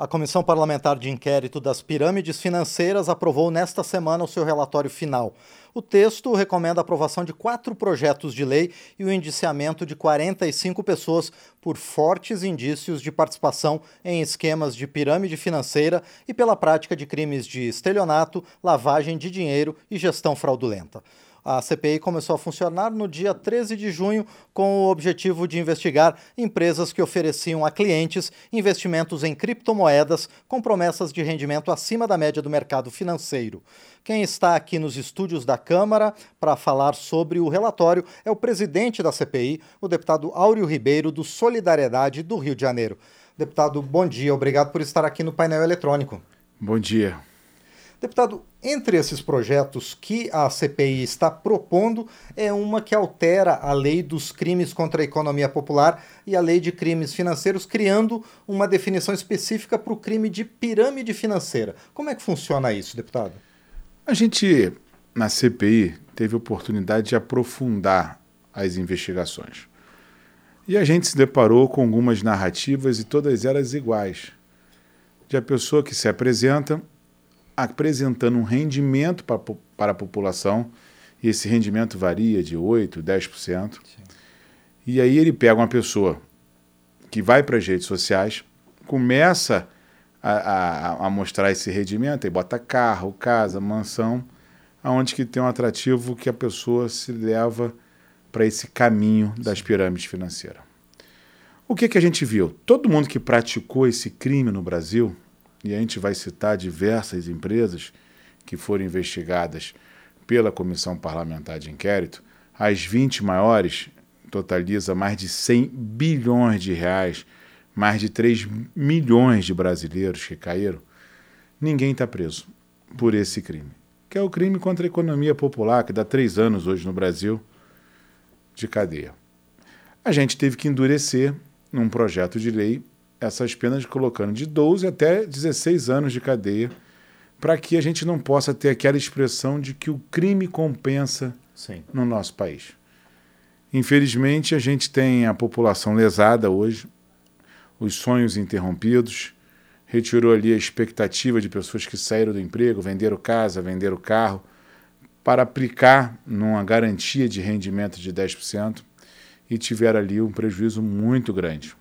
A Comissão Parlamentar de Inquérito das Pirâmides Financeiras aprovou nesta semana o seu relatório final. O texto recomenda a aprovação de quatro projetos de lei e o indiciamento de 45 pessoas por fortes indícios de participação em esquemas de pirâmide financeira e pela prática de crimes de estelionato, lavagem de dinheiro e gestão fraudulenta. A CPI começou a funcionar no dia 13 de junho com o objetivo de investigar empresas que ofereciam a clientes investimentos em criptomoedas com promessas de rendimento acima da média do mercado financeiro. Quem está aqui nos estúdios da Câmara para falar sobre o relatório é o presidente da CPI, o deputado Áureo Ribeiro, do Solidariedade do Rio de Janeiro. Deputado, bom dia, obrigado por estar aqui no painel eletrônico. Bom dia. Deputado, entre esses projetos que a CPI está propondo é uma que altera a lei dos crimes contra a economia popular e a lei de crimes financeiros, criando uma definição específica para o crime de pirâmide financeira. Como é que funciona isso, deputado? A gente, na CPI, teve oportunidade de aprofundar as investigações. E a gente se deparou com algumas narrativas e todas elas iguais. De a pessoa que se apresenta apresentando um rendimento para, para a população, e esse rendimento varia de 8%, 10%. Sim. E aí ele pega uma pessoa que vai para as redes sociais, começa a, a, a, mostrar esse rendimento, e bota carro, casa, mansão, aonde que tem um atrativo que a pessoa se leva para esse caminho das pirâmides financeiras. O que, que a gente viu? Todo mundo que praticou esse crime no Brasil e a gente vai citar diversas empresas que foram investigadas pela Comissão Parlamentar de Inquérito, as 20 maiores totaliza mais de 100 bilhões de reais, mais de 3 milhões de brasileiros que caíram. Ninguém está preso por esse crime, que é o crime contra a economia popular, que dá três anos hoje no Brasil de cadeia. A gente teve que endurecer num projeto de lei essas penas colocando de 12 até 16 anos de cadeia, para que a gente não possa ter aquela expressão de que o crime compensa Sim. no nosso país. Infelizmente, a gente tem a população lesada hoje, os sonhos interrompidos, retirou ali a expectativa de pessoas que saíram do emprego, venderam casa, venderam carro, para aplicar numa garantia de rendimento de 10% e tiveram ali um prejuízo muito grande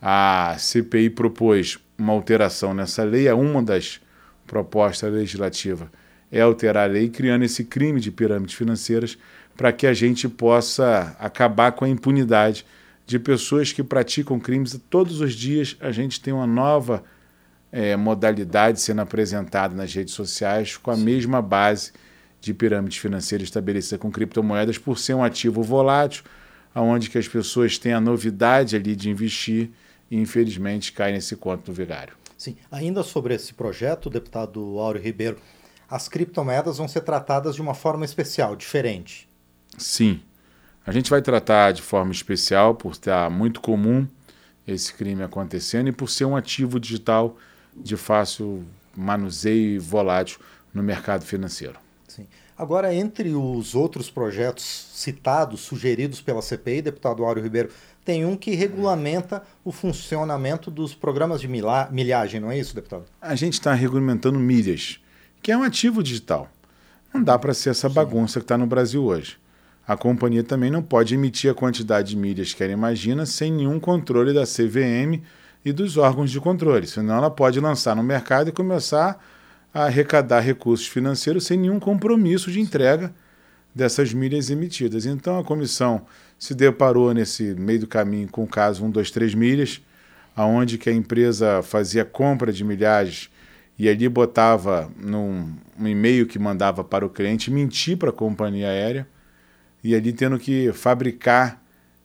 a CPI propôs uma alteração nessa lei, é uma das propostas legislativas é alterar a lei, criando esse crime de pirâmides financeiras para que a gente possa acabar com a impunidade de pessoas que praticam crimes. Todos os dias a gente tem uma nova é, modalidade sendo apresentada nas redes sociais com a Sim. mesma base de pirâmides financeiras estabelecida com criptomoedas por ser um ativo volátil, aonde que as pessoas têm a novidade ali de investir e infelizmente cai nesse conto do vigário. Sim, ainda sobre esse projeto, deputado Áureo Ribeiro, as criptomoedas vão ser tratadas de uma forma especial, diferente. Sim, a gente vai tratar de forma especial por estar muito comum esse crime acontecendo e por ser um ativo digital de fácil manuseio e volátil no mercado financeiro. Sim. Agora, entre os outros projetos citados, sugeridos pela CPI, deputado Áureo Ribeiro, tem um que regulamenta o funcionamento dos programas de milhagem, não é isso, deputado? A gente está regulamentando milhas, que é um ativo digital. Não dá para ser essa bagunça que está no Brasil hoje. A companhia também não pode emitir a quantidade de milhas que ela imagina sem nenhum controle da CVM e dos órgãos de controle, senão ela pode lançar no mercado e começar a arrecadar recursos financeiros sem nenhum compromisso de entrega dessas milhas emitidas. Então a comissão se deparou nesse meio do caminho com o caso 1, 2, 3 milhas, aonde que a empresa fazia compra de milhagens e ali botava num um e-mail que mandava para o cliente mentir para a companhia aérea e ali tendo que fabricar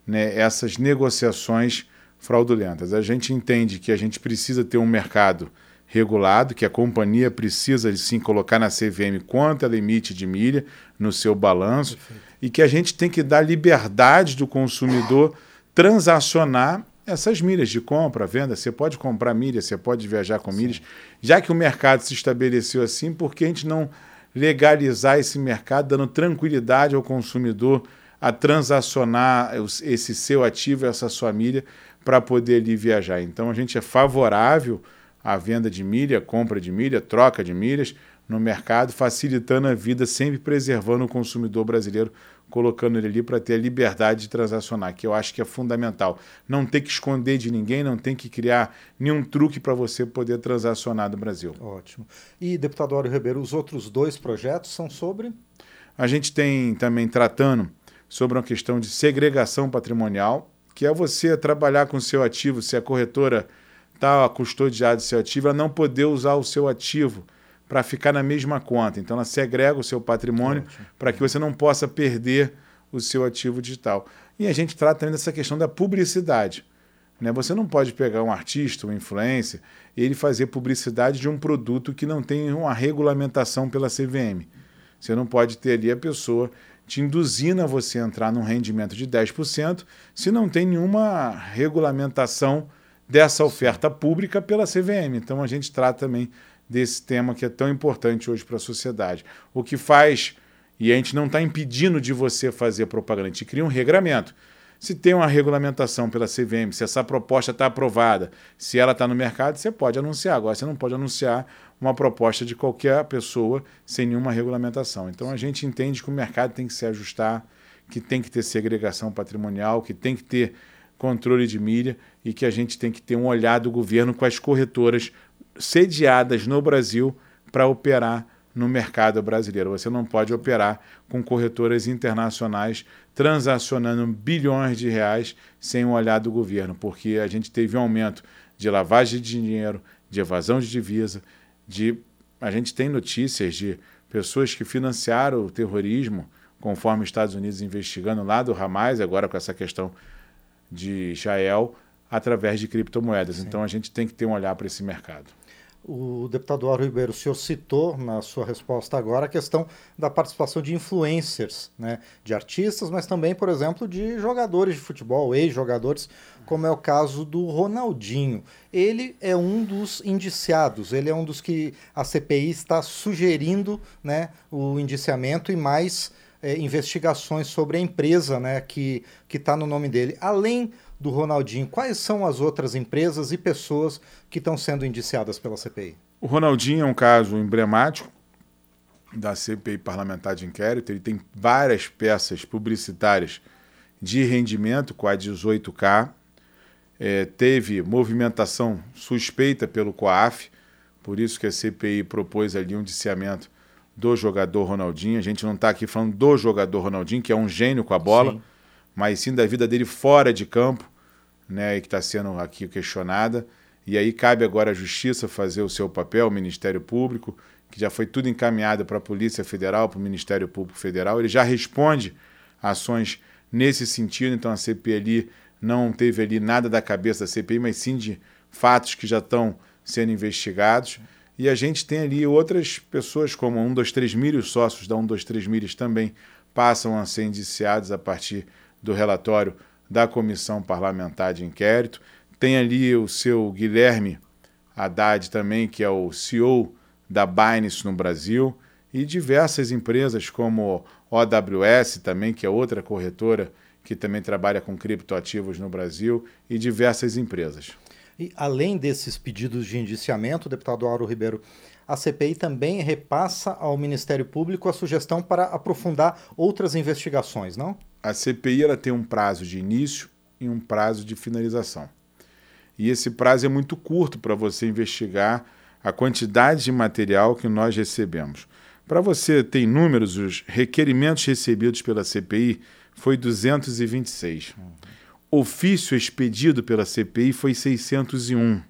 né, essas negociações fraudulentas. A gente entende que a gente precisa ter um mercado regulado, que a companhia precisa sim colocar na CVM quanto ela emite de milha no seu balanço Perfeito. e que a gente tem que dar liberdade do consumidor transacionar essas milhas de compra, venda. Você pode comprar milhas, você pode viajar com sim. milhas. Já que o mercado se estabeleceu assim, por que a gente não legalizar esse mercado, dando tranquilidade ao consumidor a transacionar esse seu ativo, essa sua milha, para poder ali viajar? Então a gente é favorável a venda de milha, compra de milha, troca de milhas no mercado, facilitando a vida, sempre preservando o consumidor brasileiro, colocando ele ali para ter a liberdade de transacionar, que eu acho que é fundamental. Não tem que esconder de ninguém, não tem que criar nenhum truque para você poder transacionar no Brasil. Ótimo. E, deputado Áureo Ribeiro, os outros dois projetos são sobre? A gente tem também tratando sobre uma questão de segregação patrimonial, que é você trabalhar com o seu ativo, se a corretora está custodiada do seu ativo, ela não poder usar o seu ativo para ficar na mesma conta. Então, ela segrega o seu patrimônio para que você não possa perder o seu ativo digital. E a gente trata também dessa questão da publicidade. Né? Você não pode pegar um artista, um influencer, e ele fazer publicidade de um produto que não tem uma regulamentação pela CVM. Você não pode ter ali a pessoa te induzindo a você entrar num rendimento de 10% se não tem nenhuma regulamentação dessa oferta pública pela CVM. Então a gente trata também desse tema que é tão importante hoje para a sociedade. O que faz, e a gente não está impedindo de você fazer propaganda, a gente cria um regramento. Se tem uma regulamentação pela CVM, se essa proposta está aprovada, se ela está no mercado, você pode anunciar. Agora, você não pode anunciar uma proposta de qualquer pessoa sem nenhuma regulamentação. Então, a gente entende que o mercado tem que se ajustar, que tem que ter segregação patrimonial, que tem que ter controle de milha e que a gente tem que ter um olhar do governo com as corretoras sediadas no Brasil para operar no mercado brasileiro. Você não pode operar com corretoras internacionais transacionando bilhões de reais sem o olhar do governo, porque a gente teve um aumento de lavagem de dinheiro, de evasão de divisa, de a gente tem notícias de pessoas que financiaram o terrorismo, conforme os Estados Unidos investigando lá do Hamas, agora com essa questão de Israel, através de criptomoedas. Sim. Então a gente tem que ter um olhar para esse mercado. O deputado Auro Ribeiro, o senhor citou na sua resposta agora a questão da participação de influencers, né, de artistas, mas também, por exemplo, de jogadores de futebol, ex-jogadores, como é o caso do Ronaldinho. Ele é um dos indiciados, ele é um dos que a CPI está sugerindo né, o indiciamento e mais é, investigações sobre a empresa né, que está no nome dele. Além do Ronaldinho, quais são as outras empresas e pessoas que estão sendo indiciadas pela CPI? O Ronaldinho é um caso emblemático da CPI parlamentar de inquérito. Ele tem várias peças publicitárias de rendimento com a 18K. É, teve movimentação suspeita pelo COAF, por isso que a CPI propôs ali um indiciamento do jogador Ronaldinho. A gente não está aqui falando do jogador Ronaldinho, que é um gênio com a bola. Sim mas sim da vida dele fora de campo, né, que está sendo aqui questionada. E aí cabe agora à Justiça fazer o seu papel, o Ministério Público, que já foi tudo encaminhado para a Polícia Federal, para o Ministério Público Federal. Ele já responde ações nesse sentido, então a CPI não teve ali nada da cabeça da CPI, mas sim de fatos que já estão sendo investigados. E a gente tem ali outras pessoas, como um dos três milhos, sócios da um dos três milhos também passam a ser indiciados a partir do relatório da comissão parlamentar de inquérito. Tem ali o seu Guilherme Haddad também, que é o CEO da Binance no Brasil, e diversas empresas como OWS também, que é outra corretora que também trabalha com criptoativos no Brasil, e diversas empresas. E além desses pedidos de indiciamento, deputado Auro Ribeiro, a CPI também repassa ao Ministério Público a sugestão para aprofundar outras investigações, não? A CPI ela tem um prazo de início e um prazo de finalização. E esse prazo é muito curto para você investigar a quantidade de material que nós recebemos. Para você ter números, os requerimentos recebidos pela CPI foi 226. Uhum. Ofício expedido pela CPI foi 601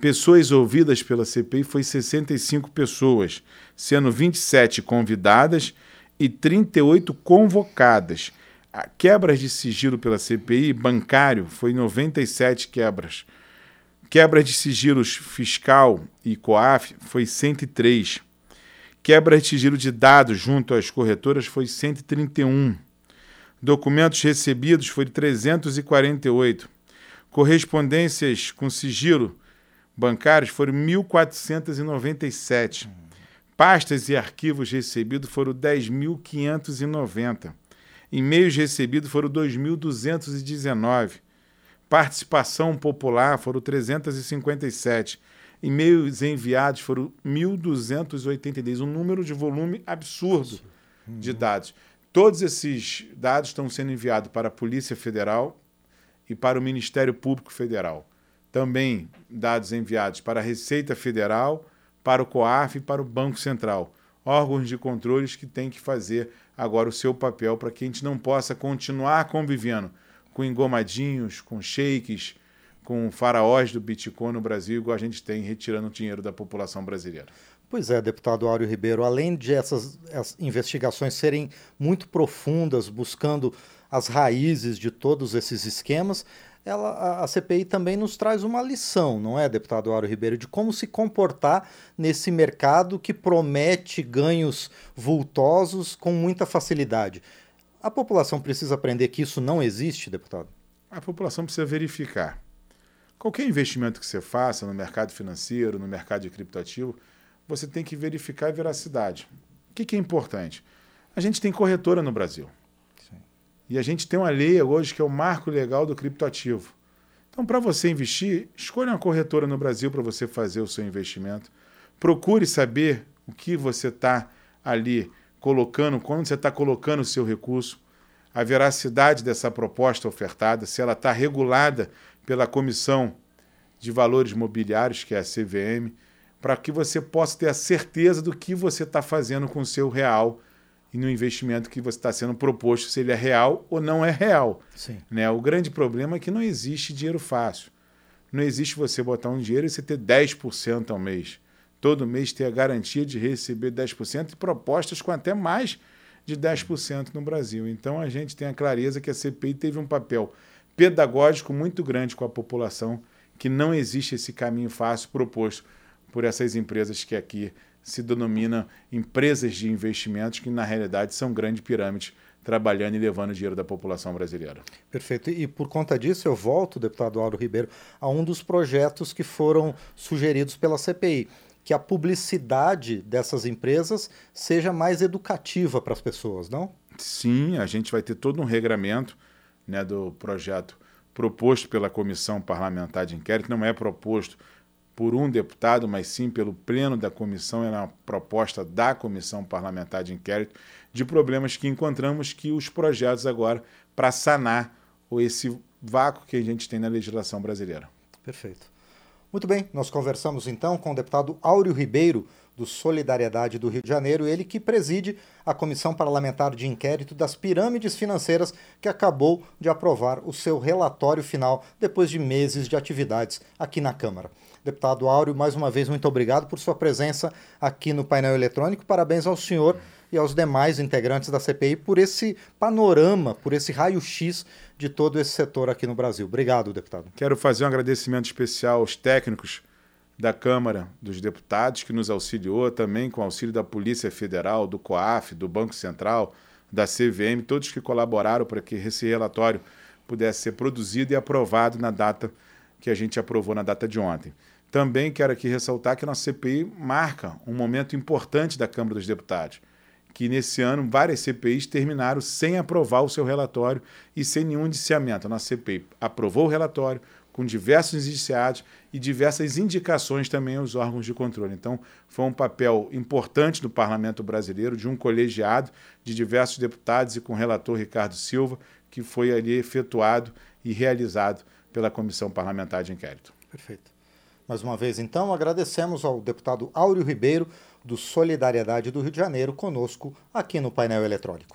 Pessoas ouvidas pela CPI foi 65 pessoas, sendo 27 convidadas e 38 convocadas. A quebras de sigilo pela CPI bancário foi 97 quebras. Quebras de sigilos fiscal e COAF foi 103. Quebras de sigilo de dados junto às corretoras foi 131. Documentos recebidos foi 348. Correspondências com sigilo bancários foram 1.497. Pastas e arquivos recebidos foram 10.590. E-mails recebidos foram 2.219. Participação popular foram 357. e-mails enviados foram 1.283, um número de volume absurdo de dados. Todos esses dados estão sendo enviados para a Polícia Federal e para o Ministério Público Federal. Também dados enviados para a Receita Federal, para o COAF e para o Banco Central. Órgãos de controles que têm que fazer agora o seu papel para que a gente não possa continuar convivendo com engomadinhos, com shakes, com faraós do Bitcoin no Brasil, igual a gente tem retirando dinheiro da população brasileira. Pois é, deputado Áureo Ribeiro, além de essas, investigações serem muito profundas, buscando as raízes de todos esses esquemas, ela, a, a CPI também nos traz uma lição, não é, deputado Áureo Ribeiro, de como se comportar nesse mercado que promete ganhos vultosos com muita facilidade. A população precisa aprender que isso não existe, deputado? A população precisa verificar. Qualquer investimento que você faça no mercado financeiro, no mercado de criptoativo, você tem que verificar a veracidade. O que, que é importante? A gente tem corretora no Brasil. Sim. E a gente tem uma lei hoje que é o marco legal do criptoativo. Então, para você investir, escolha uma corretora no Brasil para você fazer o seu investimento. Procure saber o que você está ali colocando, quando você está colocando o seu recurso, a veracidade dessa proposta ofertada, se ela está regulada pela Comissão de Valores Mobiliários, que é a CVM, para que você possa ter a certeza do que você está fazendo com o seu real e no investimento que você está sendo proposto, se ele é real ou não é real. Sim. Né? O grande problema é que não existe dinheiro fácil. Não existe você botar um dinheiro e você ter 10% ao mês. Todo mês ter a garantia de receber 10% e propostas com até mais de 10% no Brasil. Então a gente tem a clareza que a CPI teve um papel pedagógico muito grande com a população, que não existe esse caminho fácil proposto por essas empresas que aqui se denominam empresas de investimentos, que na realidade são grandes pirâmides trabalhando e levando dinheiro da população brasileira. Perfeito. E por conta disso, eu volto, deputado Auro Ribeiro, a um dos projetos que foram sugeridos pela CPI, que a publicidade dessas empresas seja mais educativa para as pessoas, não? Sim, a gente vai ter todo um regramento né, do projeto proposto pela Comissão Parlamentar de Inquérito, não é proposto por um deputado, mas sim pelo pleno da comissão, é uma proposta da Comissão Parlamentar de Inquérito, de problemas que encontramos que os projetos agora para sanar esse vácuo que a gente tem na legislação brasileira. Perfeito. Muito bem, nós conversamos então com o deputado Áureo Ribeiro, do Solidariedade do Rio de Janeiro, ele que preside a Comissão Parlamentar de Inquérito das Pirâmides Financeiras, que acabou de aprovar o seu relatório final depois de meses de atividades aqui na Câmara. Deputado Áureo, mais uma vez, muito obrigado por sua presença aqui no painel eletrônico. Parabéns ao senhor e aos demais integrantes da CPI por esse panorama, por esse raio-x de todo esse setor aqui no Brasil. Obrigado, deputado. Quero fazer um agradecimento especial aos técnicos da Câmara dos Deputados, que nos auxiliou também com o auxílio da Polícia Federal, do COAF, do Banco Central, da CVM, todos que colaboraram para que esse relatório pudesse ser produzido e aprovado na data que a gente aprovou na data de ontem. Também quero aqui ressaltar que a nossa CPI marca um momento importante da Câmara dos Deputados, que nesse ano várias CPIs terminaram sem aprovar o seu relatório e sem nenhum indiciamento. A nossa CPI aprovou o relatório com diversos indiciados e diversas indicações também aos órgãos de controle. Então, foi um papel importante do Parlamento brasileiro, de um colegiado de diversos deputados e com o relator Ricardo Silva, que foi ali efetuado e realizado pela Comissão Parlamentar de Inquérito. Perfeito. Mais uma vez, então, agradecemos ao deputado Áureo Ribeiro, do Solidariedade do Rio de Janeiro, conosco aqui no painel eletrônico.